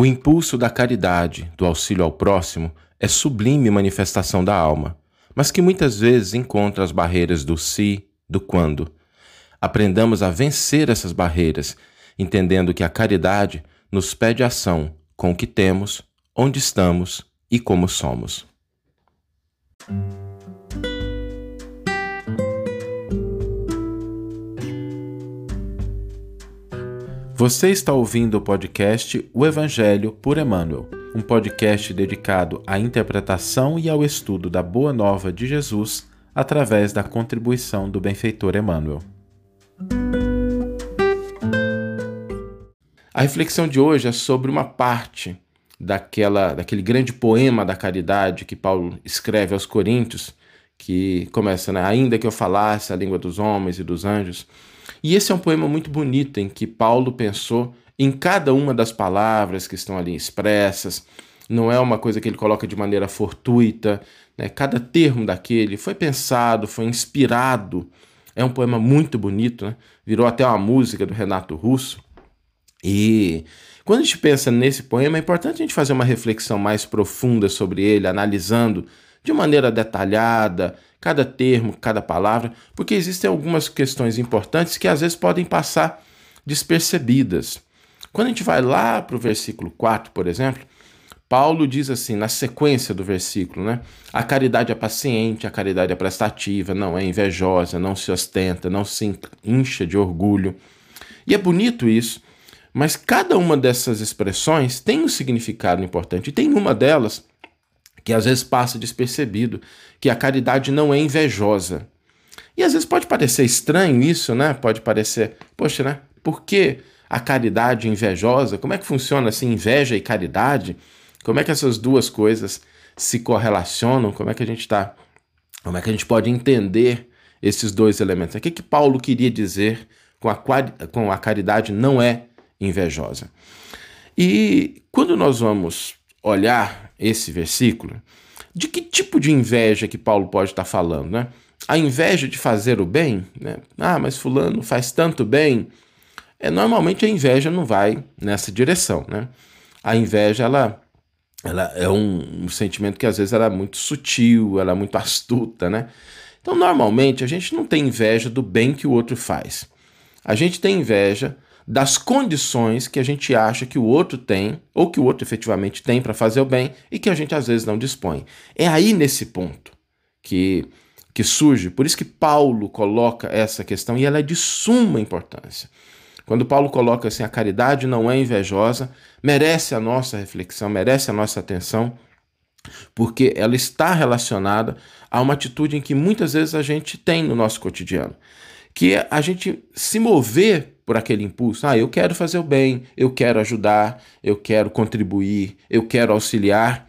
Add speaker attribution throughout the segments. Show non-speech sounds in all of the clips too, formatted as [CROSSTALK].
Speaker 1: O impulso da caridade, do auxílio ao próximo, é sublime manifestação da alma, mas que muitas vezes encontra as barreiras do si, do quando. Aprendamos a vencer essas barreiras, entendendo que a caridade nos pede ação com o que temos, onde estamos e como somos. Você está ouvindo o podcast O Evangelho por Emmanuel, um podcast dedicado à interpretação e ao estudo da Boa Nova de Jesus através da contribuição do benfeitor Emmanuel. A reflexão de hoje é sobre uma parte daquela, daquele grande poema da caridade que Paulo escreve aos Coríntios, que começa, né? Ainda que eu falasse a língua dos homens e dos anjos, e esse é um poema muito bonito em que Paulo pensou em cada uma das palavras que estão ali expressas. Não é uma coisa que ele coloca de maneira fortuita, né? Cada termo daquele foi pensado, foi inspirado. É um poema muito bonito, né? Virou até uma música do Renato Russo. E quando a gente pensa nesse poema, é importante a gente fazer uma reflexão mais profunda sobre ele, analisando de maneira detalhada, cada termo, cada palavra, porque existem algumas questões importantes que às vezes podem passar despercebidas. Quando a gente vai lá para o versículo 4, por exemplo, Paulo diz assim, na sequência do versículo, né? A caridade é paciente, a caridade é prestativa, não é invejosa, não se ostenta, não se incha de orgulho. E é bonito isso, mas cada uma dessas expressões tem um significado importante. E tem uma delas que às vezes passa despercebido, que a caridade não é invejosa. E às vezes pode parecer estranho isso, né? Pode parecer, poxa, né? Por que a caridade invejosa? Como é que funciona assim, inveja e caridade? Como é que essas duas coisas se correlacionam? Como é que a gente está? Como é que a gente pode entender esses dois elementos? O que, que Paulo queria dizer com a, com a caridade não é invejosa? E quando nós vamos olhar esse versículo, de que tipo de inveja que Paulo pode estar falando, né? A inveja de fazer o bem, né? Ah, mas fulano faz tanto bem. É, normalmente a inveja não vai nessa direção, né? A inveja, ela, ela é um, um sentimento que às vezes ela é muito sutil, ela é muito astuta, né? Então, normalmente, a gente não tem inveja do bem que o outro faz. A gente tem inveja das condições que a gente acha que o outro tem, ou que o outro efetivamente tem para fazer o bem e que a gente às vezes não dispõe. É aí nesse ponto que, que surge, por isso que Paulo coloca essa questão e ela é de suma importância. Quando Paulo coloca assim, a caridade não é invejosa, merece a nossa reflexão, merece a nossa atenção, porque ela está relacionada a uma atitude em que muitas vezes a gente tem no nosso cotidiano, que é a gente se mover por aquele impulso. Ah, eu quero fazer o bem, eu quero ajudar, eu quero contribuir, eu quero auxiliar.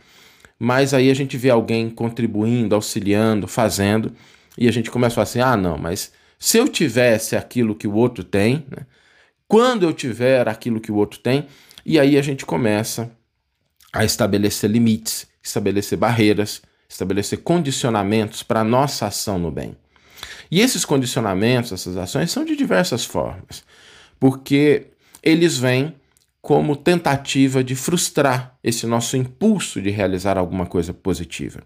Speaker 1: Mas aí a gente vê alguém contribuindo, auxiliando, fazendo, e a gente começa a falar assim: ah, não, mas se eu tivesse aquilo que o outro tem, né? quando eu tiver aquilo que o outro tem, e aí a gente começa a estabelecer limites, estabelecer barreiras, estabelecer condicionamentos para a nossa ação no bem. E esses condicionamentos, essas ações, são de diversas formas porque eles vêm como tentativa de frustrar esse nosso impulso de realizar alguma coisa positiva.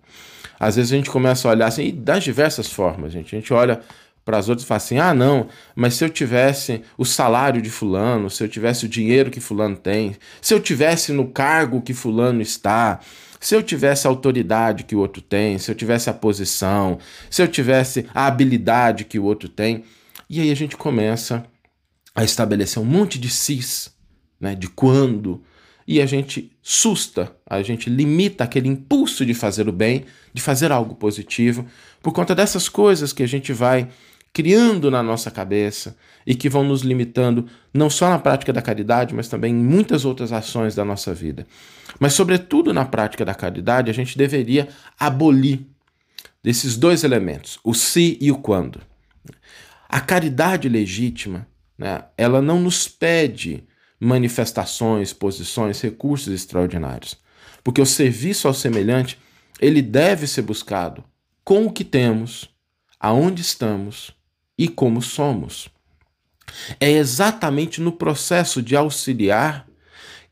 Speaker 1: Às vezes a gente começa a olhar assim, e das diversas formas, gente. A gente olha para as outras e fala assim: ah, não, mas se eu tivesse o salário de Fulano, se eu tivesse o dinheiro que Fulano tem, se eu tivesse no cargo que Fulano está, se eu tivesse a autoridade que o outro tem, se eu tivesse a posição, se eu tivesse a habilidade que o outro tem. E aí a gente começa a estabelecer um monte de cis, né, de quando, e a gente susta, a gente limita aquele impulso de fazer o bem, de fazer algo positivo, por conta dessas coisas que a gente vai criando na nossa cabeça e que vão nos limitando não só na prática da caridade, mas também em muitas outras ações da nossa vida. Mas, sobretudo na prática da caridade, a gente deveria abolir desses dois elementos, o se e o quando. A caridade legítima né? Ela não nos pede manifestações, posições, recursos extraordinários. Porque o serviço ao semelhante, ele deve ser buscado com o que temos, aonde estamos e como somos. É exatamente no processo de auxiliar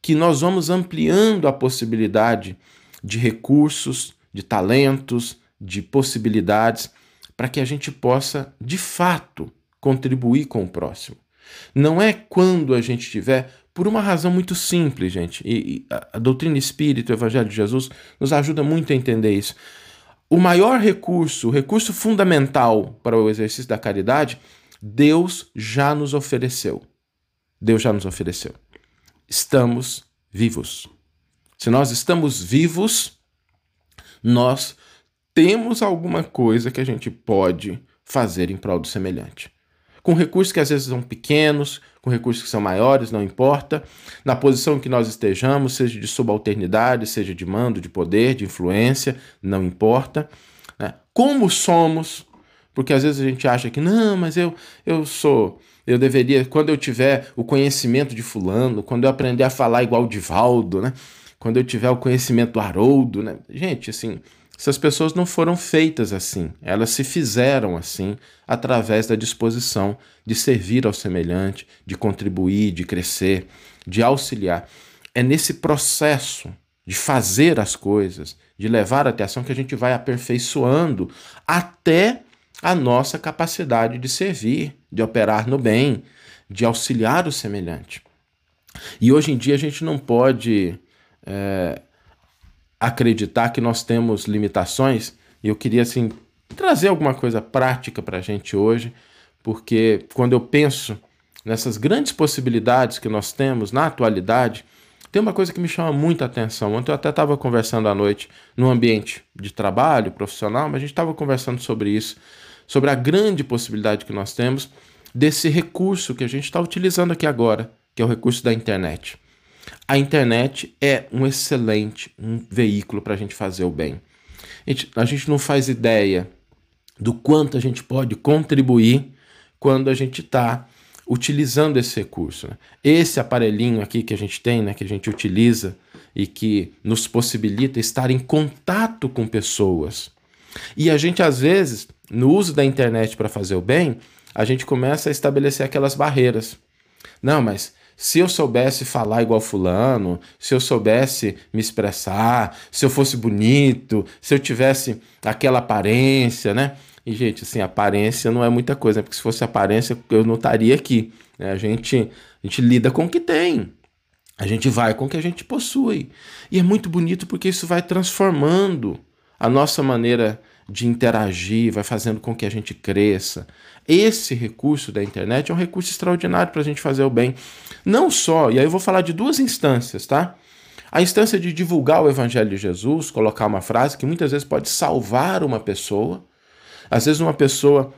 Speaker 1: que nós vamos ampliando a possibilidade de recursos, de talentos, de possibilidades, para que a gente possa, de fato, contribuir com o próximo. Não é quando a gente tiver, por uma razão muito simples, gente, e, a, doutrina espírita, o Evangelho de Jesus, nos ajuda muito a entender isso. O maior recurso, o recurso fundamental para o exercício da caridade, Deus já nos ofereceu. Deus já nos ofereceu. Estamos vivos. Se nós estamos vivos, nós temos alguma coisa que a gente pode fazer em prol do semelhante. Com recursos que às vezes são pequenos, com recursos que são maiores, não importa. Na posição que nós estejamos, seja de subalternidade, seja de mando, de poder, de influência, não importa. Né? Como somos, porque às vezes a gente acha que, não, mas eu, eu sou eu deveria, quando eu tiver o conhecimento de fulano, quando eu aprender a falar igual o Divaldo, né? Quando eu tiver o conhecimento do Haroldo, né? Gente, assim, essas pessoas não foram feitas assim. Elas se fizeram assim através da disposição de servir ao semelhante, de contribuir, de crescer, de auxiliar. É nesse processo de fazer as coisas, de levar até ação que a gente vai aperfeiçoando até a nossa capacidade de servir, de operar no bem, de auxiliar o semelhante. E hoje em dia a gente não pode é, acreditar que nós temos limitações, e eu queria assim trazer alguma coisa prática para a gente hoje, porque quando eu penso nessas grandes possibilidades que nós temos na atualidade, tem uma coisa que me chama muita atenção. Ontem eu até estava conversando à noite no ambiente de trabalho profissional, mas a gente estava conversando sobre isso sobre a grande possibilidade que nós temos desse recurso que a gente está utilizando aqui agora, que é o recurso da internet. A internet é um excelente um veículo para a gente fazer o bem. A gente, a gente não faz ideia do quanto a gente pode contribuir quando a gente está utilizando esse recurso. Né? Esse aparelhinho aqui que a gente tem, né, que a gente utiliza e que nos possibilita estar em contato com pessoas. E a gente, às vezes, no uso da internet para fazer o bem, a gente começa a estabelecer aquelas barreiras. Não, mas se eu soubesse falar igual fulano, se eu soubesse me expressar, se eu fosse bonito, se eu tivesse aquela aparência, né? E, gente, assim, aparência não é muita coisa, né? porque se fosse aparência, eu não estaria aqui. Né? A, gente, a gente lida com o que tem. A gente vai com o que a gente possui. E é muito bonito porque isso vai transformando a nossa maneira de interagir, vai fazendo com que a gente cresça. Esse recurso da internet é um recurso extraordinário para a gente fazer o bem. Não só, e aí eu vou falar de duas instâncias, tá? A instância de divulgar o Evangelho de Jesus, colocar uma frase que muitas vezes pode salvar uma pessoa. Às vezes, uma pessoa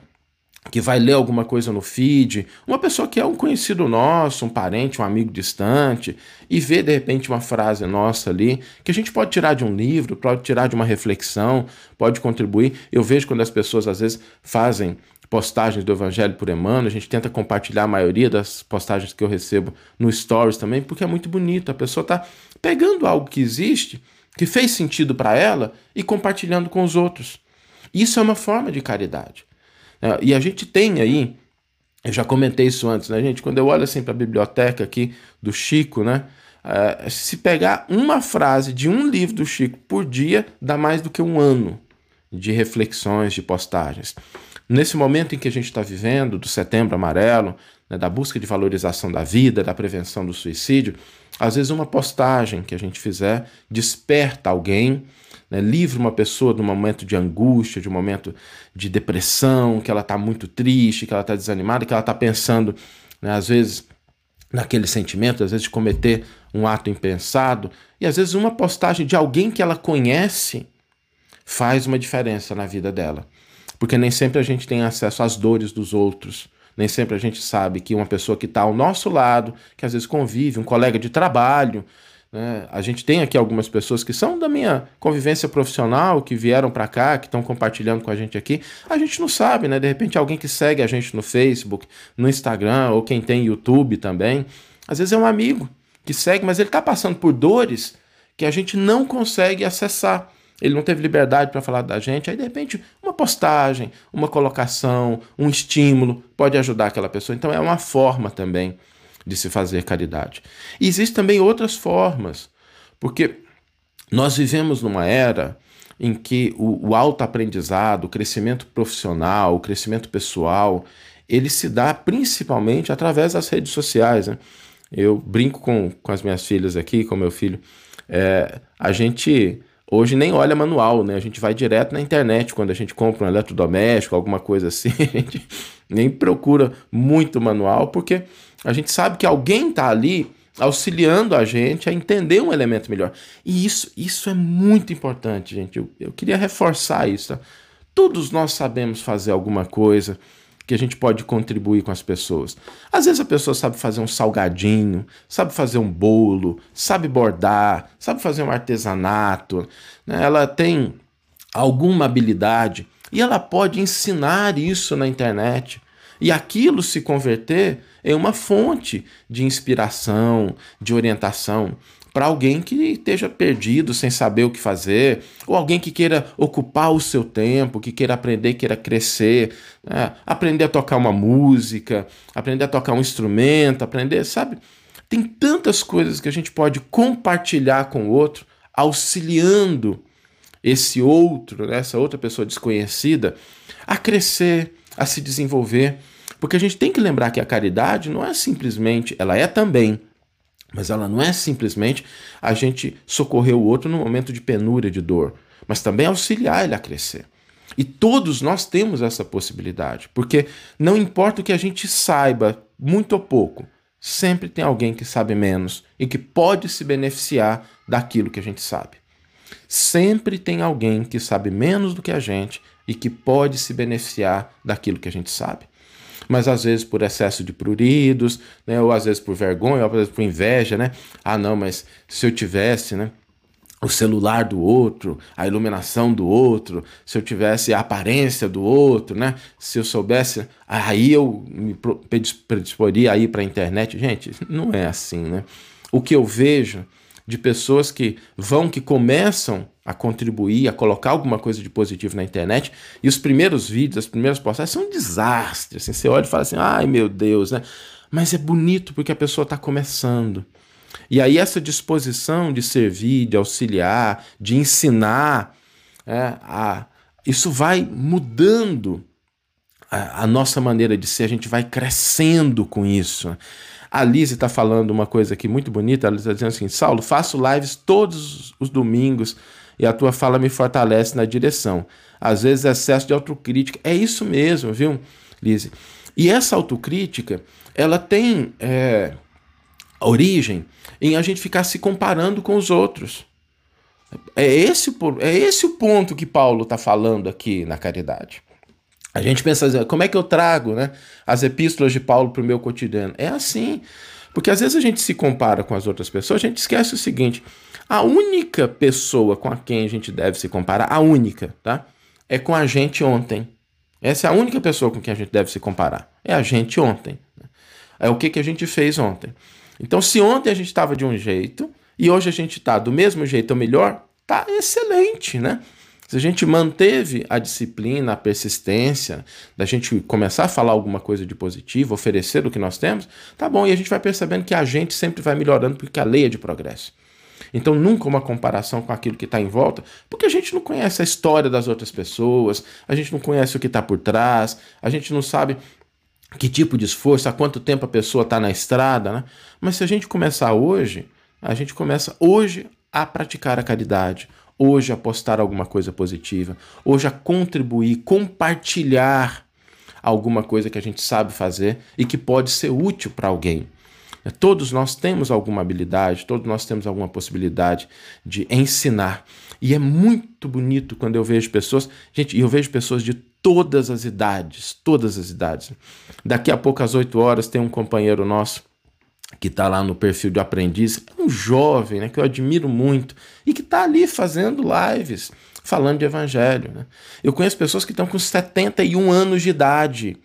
Speaker 1: que vai ler alguma coisa no feed, uma pessoa que é um conhecido nosso, um parente, um amigo distante, e vê de repente uma frase nossa ali, que a gente pode tirar de um livro, pode tirar de uma reflexão, pode contribuir. Eu vejo quando as pessoas às vezes fazem postagens do Evangelho por Emmanuel, a gente tenta compartilhar a maioria das postagens que eu recebo no Stories também, porque é muito bonito. A pessoa está pegando algo que existe, que fez sentido para ela, e compartilhando com os outros. Isso é uma forma de caridade. É, e a gente tem aí, eu já comentei isso antes, né, gente? Quando eu olho assim para a biblioteca aqui do Chico, né? Uh, se pegar uma frase de um livro do Chico por dia, dá mais do que um ano de reflexões, de postagens. Nesse momento em que a gente está vivendo, do setembro amarelo, né, da busca de valorização da vida, da prevenção do suicídio, às vezes uma postagem que a gente fizer desperta alguém né? livre uma pessoa de um momento de angústia, de um momento de depressão, que ela está muito triste, que ela está desanimada, que ela está pensando, né, às vezes, naquele sentimento, às vezes de cometer um ato impensado, e às vezes uma postagem de alguém que ela conhece faz uma diferença na vida dela. Porque nem sempre a gente tem acesso às dores dos outros. Nem sempre a gente sabe que uma pessoa que está ao nosso lado, que às vezes convive, um colega de trabalho, né? A gente tem aqui algumas pessoas que são da minha convivência profissional, que vieram para cá, que estão compartilhando com a gente aqui. A gente não sabe, né? De repente, alguém que segue a gente no Facebook, no Instagram, ou quem tem YouTube também. Às vezes é um amigo que segue, mas ele está passando por dores que a gente não consegue acessar. Ele não teve liberdade para falar da gente. Aí, de repente, uma postagem, uma colocação, um estímulo pode ajudar aquela pessoa. Então, é uma forma também de se fazer caridade. E existem também outras formas, porque nós vivemos numa era em que o, o autoaprendizado, o crescimento profissional, o crescimento pessoal, ele se dá principalmente através das redes sociais. Né? Eu brinco com, com as minhas filhas aqui, com meu filho. É, a gente hoje nem olha manual, né? A gente vai direto na internet quando a gente compra um eletrodoméstico, alguma coisa assim. [LAUGHS] A gente nem procura muito manual, porque a gente sabe que alguém está ali auxiliando a gente a entender um elemento melhor. E isso, isso é muito importante, gente. Eu, eu queria reforçar isso. Tá? Todos nós sabemos fazer alguma coisa que a gente pode contribuir com as pessoas. Às vezes a pessoa sabe fazer um salgadinho, sabe fazer um bolo, sabe bordar, sabe fazer um artesanato, né? ela tem alguma habilidade e ela pode ensinar isso na internet e aquilo se converter em uma fonte de inspiração, de orientação para alguém que esteja perdido, sem saber o que fazer, ou alguém que queira ocupar o seu tempo, que queira aprender, queira crescer, né? aprender a tocar uma música, aprender a tocar um instrumento, aprender, sabe? Tem tantas coisas que a gente pode compartilhar com o outro, auxiliando esse outro, né? essa outra pessoa desconhecida, a crescer, a se desenvolver. Porque a gente tem que lembrar que a caridade não é simplesmente, ela é também, mas ela não é simplesmente a gente socorrer o outro no momento de penúria, de dor, mas também auxiliar ele a crescer. E todos nós temos essa possibilidade, porque não importa o que a gente saiba, muito ou pouco, sempre tem alguém que sabe menos e que pode se beneficiar daquilo que a gente sabe. Sempre tem alguém que sabe menos do que a gente e que pode se beneficiar daquilo que a gente sabe mas às vezes por excesso de pruridos, né? Ou às vezes por vergonha, ou às vezes por inveja, né? Ah, não, mas se eu tivesse, né? o celular do outro, a iluminação do outro, se eu tivesse a aparência do outro, né? Se eu soubesse, aí eu me predisporia aí para a internet. Gente, não é assim, né? O que eu vejo de pessoas que vão, que começam a contribuir, a colocar alguma coisa de positivo na internet, e os primeiros vídeos, as primeiras postagens são um desastre. Assim, você olha e fala assim, ai meu Deus, né? Mas é bonito porque a pessoa está começando. E aí essa disposição de servir, de auxiliar, de ensinar, é, a, isso vai mudando a, a, nossa maneira de ser, a gente vai crescendo com isso. A Lise está falando uma coisa aqui muito bonita, ela está dizendo assim, Saulo, faço lives todos os domingos e a tua fala me fortalece na direção. Às vezes excesso de autocrítica. É isso mesmo, viu, Lise? E essa autocrítica, ela tem é, origem em a gente ficar se comparando com os outros. É esse, é esse o ponto que Paulo está falando aqui na caridade. A gente pensa, como é que eu trago né, as epístolas de Paulo para o meu cotidiano? É assim. Porque às vezes a gente se compara com as outras pessoas, a gente esquece o seguinte: a única pessoa com a quem a gente deve se comparar, a única, tá? É com a gente ontem. Essa é a única pessoa com quem a gente deve se comparar. É a gente ontem. É o que, que a gente fez ontem. Então, se ontem a gente estava de um jeito e hoje a gente está do mesmo jeito ou melhor, tá excelente, né? Se a gente manteve a disciplina, a persistência, da gente começar a falar alguma coisa de positivo, oferecer o que nós temos, tá bom, e a gente vai percebendo que a gente sempre vai melhorando porque a lei é de progresso. Então, nunca uma comparação com aquilo que está em volta, porque a gente não conhece a história das outras pessoas, a gente não conhece o que está por trás, a gente não sabe que tipo de esforço, há quanto tempo a pessoa está na estrada, né? Mas se a gente começar hoje, a gente começa hoje a praticar a caridade, hoje a postar alguma coisa positiva, hoje a contribuir, compartilhar alguma coisa que a gente sabe fazer e que pode ser útil para alguém. Todos nós temos alguma habilidade, todos nós temos alguma possibilidade de ensinar. E é muito bonito quando eu vejo pessoas, gente, e eu vejo pessoas de todas as idades, todas as idades. Daqui a pouco, às 8 horas, tem um companheiro nosso que está lá no perfil de aprendiz, é um jovem, né, que eu admiro muito, e que está ali fazendo lives, falando de evangelho. Né? Eu conheço pessoas que estão com 71 anos de idade,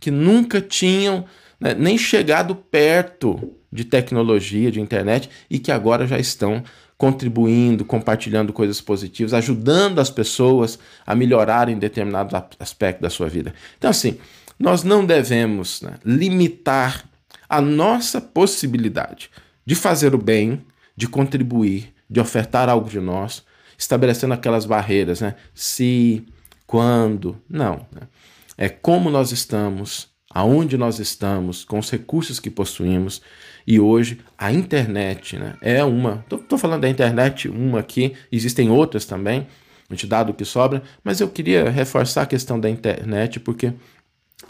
Speaker 1: que nunca tinham né, nem chegado perto de tecnologia, de internet, e que agora já estão contribuindo, compartilhando coisas positivas, ajudando as pessoas a melhorarem determinado aspecto da sua vida. Então, assim, nós não devemos né, limitar a nossa possibilidade de fazer o bem, de contribuir, de ofertar algo de nós, estabelecendo aquelas barreiras, né? Se, quando, não. Né? É como nós estamos, aonde nós estamos, com os recursos que possuímos. E hoje a internet né, é uma. Estou falando da internet, uma aqui, existem outras também, a gente dado o que sobra, mas eu queria reforçar a questão da internet, porque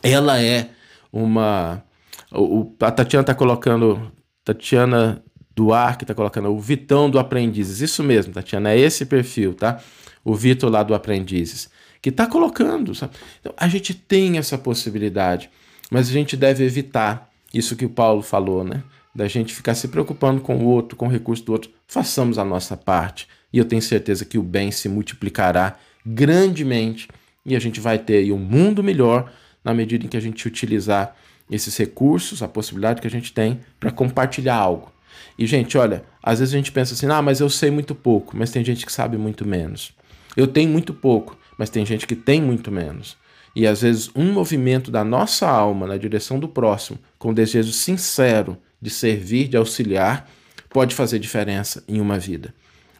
Speaker 1: ela é uma. O, a Tatiana está colocando. Tatiana Duarte está colocando o Vitão do Aprendizes. Isso mesmo, Tatiana, é esse perfil, tá? O Vitor lá do Aprendizes. Que está colocando. Sabe? Então, a gente tem essa possibilidade, mas a gente deve evitar isso que o Paulo falou, né? Da gente ficar se preocupando com o outro, com o recurso do outro. Façamos a nossa parte. E eu tenho certeza que o bem se multiplicará grandemente e a gente vai ter um mundo melhor na medida em que a gente utilizar esses recursos, a possibilidade que a gente tem para compartilhar algo. E, gente, olha, às vezes a gente pensa assim, ah, mas eu sei muito pouco, mas tem gente que sabe muito menos. Eu tenho muito pouco, mas tem gente que tem muito menos. E às vezes um movimento da nossa alma na direção do próximo, com desejo sincero de servir, de auxiliar, pode fazer diferença em uma vida.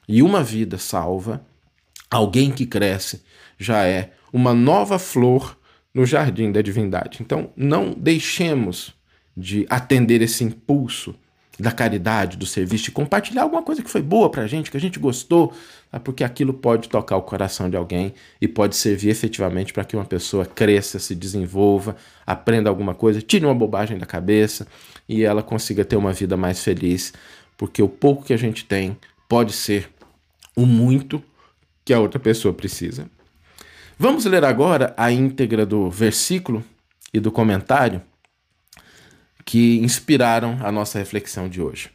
Speaker 1: E uma vida salva, alguém que cresce, já é uma nova flor no jardim da divindade. Então, não deixemos de atender esse impulso da caridade, do serviço, de compartilhar alguma coisa que foi boa para a gente, que a gente gostou, tá? porque aquilo pode tocar o coração de alguém e pode servir efetivamente para que uma pessoa cresça, se desenvolva, aprenda alguma coisa, tire uma bobagem da cabeça e ela consiga ter uma vida mais feliz, porque o pouco que a gente tem pode ser o muito que a outra pessoa precisa. Vamos ler agora a íntegra do versículo e do comentário que inspiraram a nossa reflexão de hoje.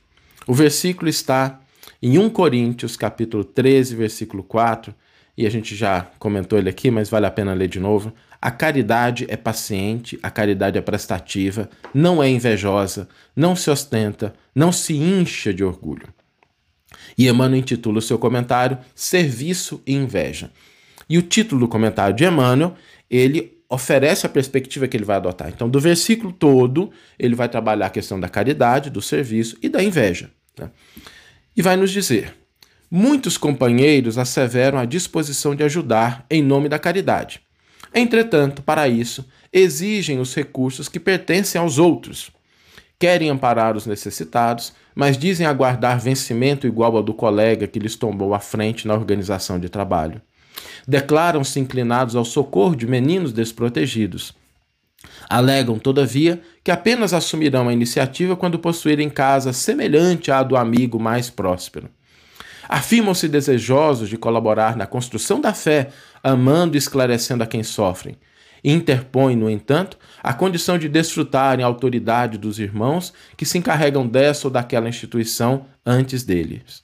Speaker 1: O versículo está em 1 Coríntios, capítulo 13, versículo 4, e a gente já comentou ele aqui, mas vale a pena ler de novo. A caridade é paciente, a caridade é prestativa, não é invejosa, não se ostenta, não se incha de orgulho. E Emmanuel intitula o seu comentário Serviço e Inveja. E o título do comentário de Emmanuel, ele oferece a perspectiva que ele vai adotar. Então, do versículo todo, ele vai trabalhar a questão da caridade, do serviço e da inveja. Né? E vai nos dizer: muitos companheiros asseveram a disposição de ajudar em nome da caridade. Entretanto, para isso, exigem os recursos que pertencem aos outros. Querem amparar os necessitados, mas dizem aguardar vencimento igual ao do colega que lhes tombou à frente na organização de trabalho declaram-se inclinados ao socorro de meninos desprotegidos. Alegam, todavia, que apenas assumirão a iniciativa quando possuírem casa semelhante à do amigo mais próspero. Afirmam-se desejosos de colaborar na construção da fé, amando e esclarecendo a quem sofrem. Interpõem, no entanto, a condição de desfrutarem a autoridade dos irmãos que se encarregam dessa ou daquela instituição antes deles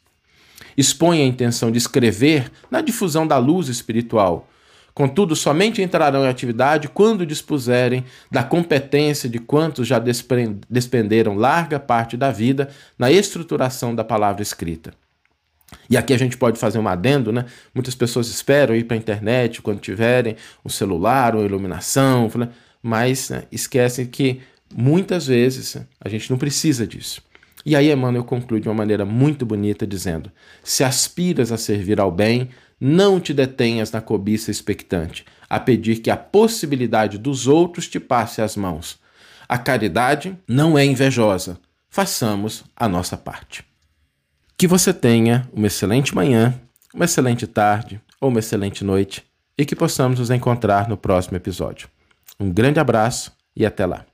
Speaker 1: expõe a intenção de escrever na difusão da luz espiritual. Contudo, somente entrarão em atividade quando dispuserem da competência de quantos já despenderam larga parte da vida na estruturação da palavra escrita. E aqui a gente pode fazer um adendo, né? Muitas pessoas esperam ir para a internet quando tiverem um celular, uma iluminação, né? mas né, esquecem que muitas vezes a gente não precisa disso. E aí Emmanuel conclui de uma maneira muito bonita, dizendo: Se aspiras a servir ao bem, não te detenhas na cobiça expectante, a pedir que a possibilidade dos outros te passe às mãos. A caridade não é invejosa. Façamos a nossa parte. Que você tenha uma excelente manhã, uma excelente tarde ou uma excelente noite e que possamos nos encontrar no próximo episódio. Um grande abraço e até lá.